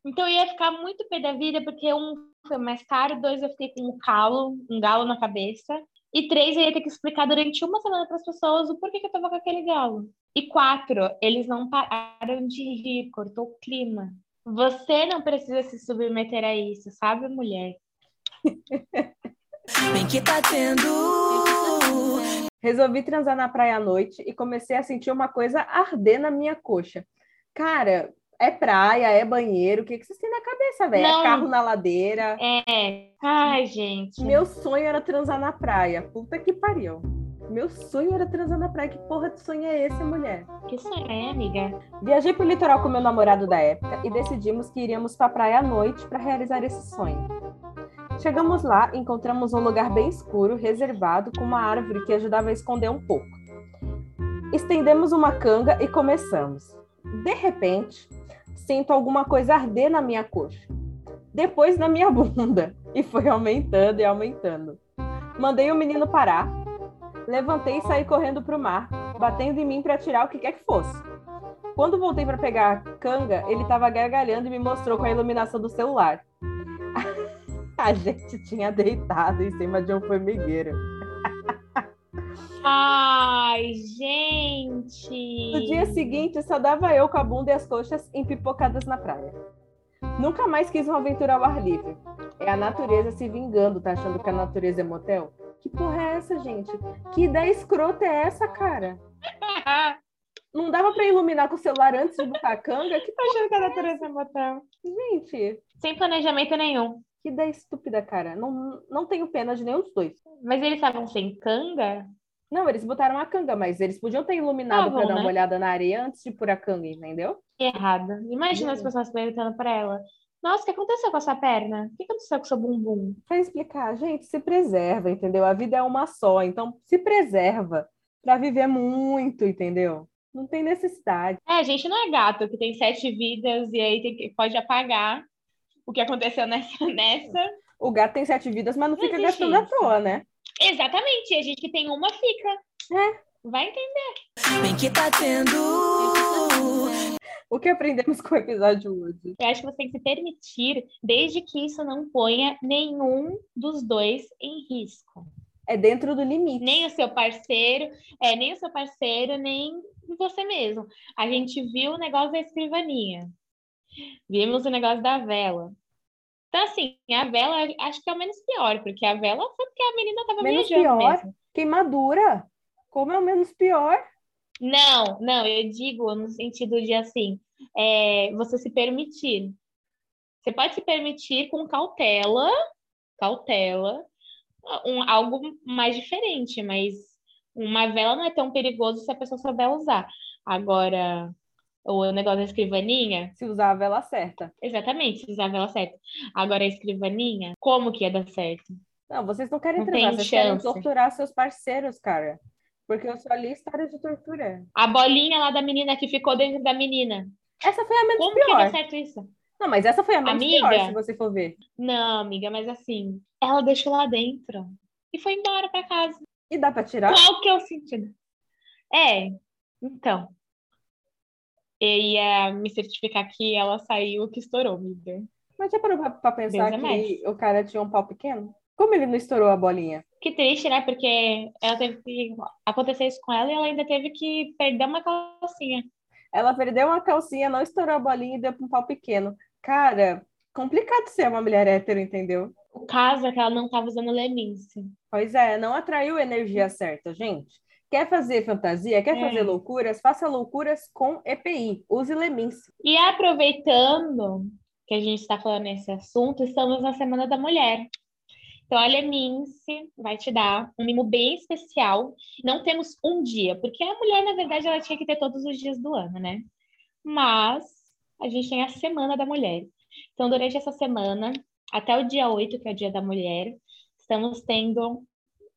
Speaker 2: Então eu ia ficar muito pé da vida, porque um foi mais caro, dois eu fiquei com um calo, um galo na cabeça, e três eu ia ter que explicar durante uma semana para as pessoas o porquê que eu tava com aquele galo. E quatro, eles não pararam de rir, cortou o clima. Você não precisa se submeter a isso, sabe, mulher?
Speaker 3: Bem que tá tendo
Speaker 1: Resolvi transar na praia à noite e comecei a sentir uma coisa arder na minha coxa. Cara, é praia, é banheiro, o que, que vocês têm na cabeça, velho? É carro na ladeira.
Speaker 2: É. Ai, gente.
Speaker 1: Meu sonho era transar na praia. Puta que pariu. Meu sonho era transar na praia. Que porra de sonho é esse, mulher?
Speaker 2: Que sonho é, amiga?
Speaker 1: Viajei pro litoral com meu namorado da época e decidimos que iríamos pra praia à noite para realizar esse sonho. Chegamos lá, encontramos um lugar bem escuro, reservado, com uma árvore que ajudava a esconder um pouco. Estendemos uma canga e começamos. De repente, sinto alguma coisa arder na minha coxa. Depois na minha bunda. E foi aumentando e aumentando. Mandei o menino parar, Levantei e saí correndo para o mar, batendo em mim para tirar o que quer que fosse. Quando voltei para pegar a canga, ele estava gargalhando e me mostrou com a iluminação do celular. a gente tinha deitado em cima de um formigueiro.
Speaker 2: Ai, gente!
Speaker 1: No dia seguinte, só dava eu com a bunda e as coxas empipocadas na praia. Nunca mais quis uma aventura ao ar livre. É a natureza se vingando, tá achando que a natureza é motel? Que porra é essa, gente? Que ideia escrota é essa, cara? Não dava para iluminar com o celular antes de botar a canga? Que
Speaker 2: tá achando que a natureza é motel?
Speaker 1: Gente.
Speaker 2: Sem planejamento nenhum.
Speaker 1: Que ideia estúpida, cara. Não, não tenho pena de nenhum dos dois.
Speaker 2: Mas eles estavam sem canga?
Speaker 1: Não, eles botaram a canga, mas eles podiam ter iluminado tá para dar né? uma olhada na areia antes de pôr a canga, entendeu?
Speaker 2: Errado. Imagina as pessoas perguntando para ela. Nossa, o que aconteceu com a sua perna? O que aconteceu com o seu bumbum?
Speaker 1: Para explicar, gente, se preserva, entendeu? A vida é uma só, então se preserva para viver muito, entendeu? Não tem necessidade.
Speaker 2: É, a gente não é gato que tem sete vidas e aí tem, pode apagar o que aconteceu nessa, nessa.
Speaker 1: O gato tem sete vidas, mas não, não fica gastando à toa, né?
Speaker 2: Exatamente. A gente que tem uma fica.
Speaker 1: É.
Speaker 2: Vai entender.
Speaker 3: Bem que tá tendo.
Speaker 1: O que aprendemos com o episódio hoje?
Speaker 2: Eu acho que você tem que se permitir, desde que isso não ponha nenhum dos dois em risco.
Speaker 1: É dentro do limite.
Speaker 2: Nem o seu parceiro, é, nem o seu parceiro, nem você mesmo. A gente viu o negócio da escrivaninha. Vimos o negócio da vela. Então, assim, a vela acho que é o menos pior, porque a vela foi porque a menina estava
Speaker 1: menos pior? Mesmo. Queimadura. Como é o menos pior?
Speaker 2: Não, não, eu digo no sentido de assim, é, você se permitir. Você pode se permitir com cautela, cautela, um, algo mais diferente, mas uma vela não é tão perigoso se a pessoa souber usar. Agora, o negócio da escrivaninha.
Speaker 1: Se usar a vela certa.
Speaker 2: Exatamente, se usar a vela certa. Agora, a escrivaninha, como que ia dar certo?
Speaker 1: Não, vocês não querem não transar, vocês chance. querem torturar seus parceiros, cara. Porque eu só li história de tortura.
Speaker 2: A bolinha lá da menina que ficou dentro da menina.
Speaker 1: Essa foi a menos
Speaker 2: Como
Speaker 1: pior.
Speaker 2: Como que deu certo isso?
Speaker 1: Não, mas essa foi a menos amiga, pior, se você for ver.
Speaker 2: Não, amiga, mas assim, ela deixou lá dentro e foi embora para casa.
Speaker 1: E dá para tirar?
Speaker 2: Qual que é o sentido? É, então. Eu ia me certificar que ela saiu que estourou, amiga.
Speaker 1: Mas já parou pra, pra pensar Deus é que o cara tinha um pau pequeno? Como ele não estourou a bolinha?
Speaker 2: Que triste, né? Porque ela teve que acontecer isso com ela e ela ainda teve que perder uma calcinha.
Speaker 1: Ela perdeu uma calcinha, não estourou a bolinha e deu para um pau pequeno. Cara, complicado ser uma mulher hétero, entendeu?
Speaker 2: O caso é que ela não estava usando lemince.
Speaker 1: Pois é, não atraiu a energia certa, gente. Quer fazer fantasia, quer é. fazer loucuras, faça loucuras com EPI. Use lemince.
Speaker 2: E aproveitando que a gente está falando nesse assunto, estamos na Semana da Mulher. Então, a Lemince vai te dar um mimo bem especial. Não temos um dia, porque a mulher, na verdade, ela tinha que ter todos os dias do ano, né? Mas a gente tem a Semana da Mulher. Então, durante essa semana, até o dia 8, que é o Dia da Mulher, estamos tendo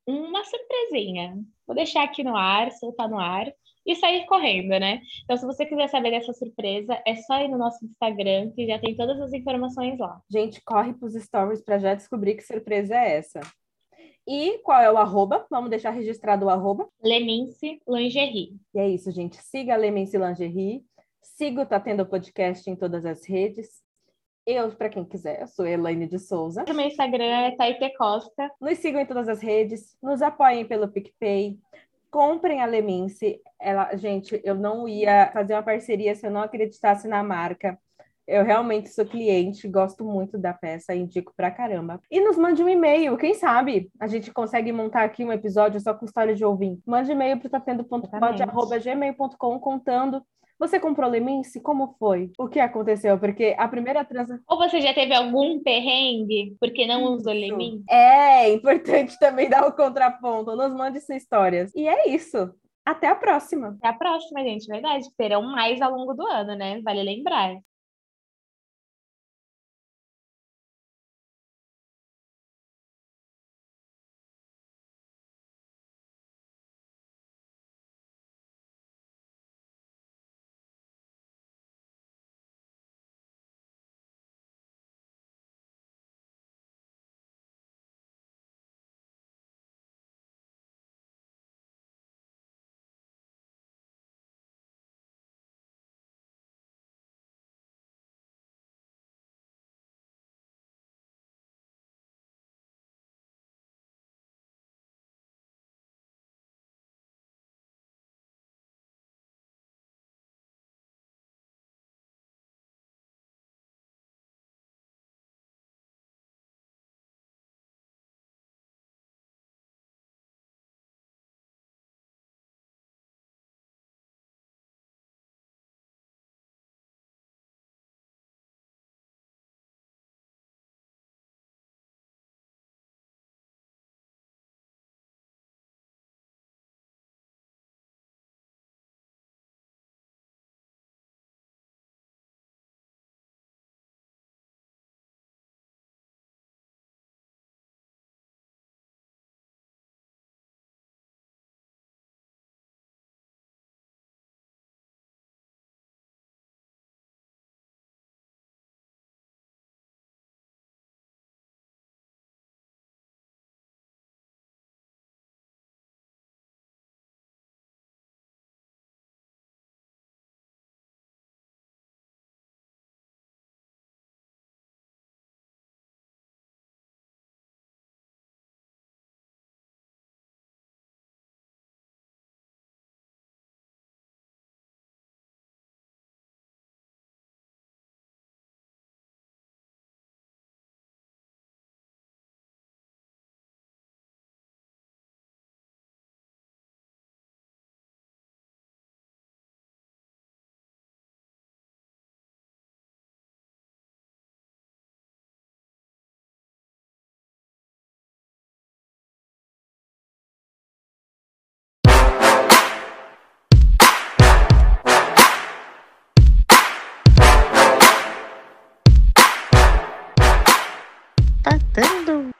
Speaker 2: uma surpresinha. Vou deixar aqui no ar, soltar no ar e sair correndo, né? Então, se você quiser saber dessa surpresa, é só ir no nosso Instagram, que já tem todas as informações lá.
Speaker 1: Gente, corre para os stories para já descobrir que surpresa é essa. E qual é o arroba? Vamos deixar registrado o arroba.
Speaker 2: Lemince Lingerie.
Speaker 1: E é isso, gente. Siga a Lemince Lingerie. Siga o Tá Tendo Podcast em todas as redes. Eu, para quem quiser, sou Elaine de Souza.
Speaker 2: O meu Instagram é Taite Costa.
Speaker 1: Nos sigam em todas as redes. Nos apoiem pelo PicPay comprem a Lemince. Ela, gente, eu não ia fazer uma parceria se eu não acreditasse na marca. Eu realmente sou cliente, gosto muito da peça, indico pra caramba. E nos mande um e-mail, quem sabe a gente consegue montar aqui um episódio só com história de ouvinte. Mande e-mail pro tatendo.pod.gmail.com contando você comprou Lemince? Como foi? O que aconteceu? Porque a primeira transação.
Speaker 2: Ou você já teve algum perrengue porque não usou Lemince?
Speaker 1: É importante também dar o contraponto. Nos mande suas histórias. E é isso. Até a próxima.
Speaker 2: Até a próxima, gente. Verdade. Terão mais ao longo do ano, né? Vale lembrar.
Speaker 3: Tatando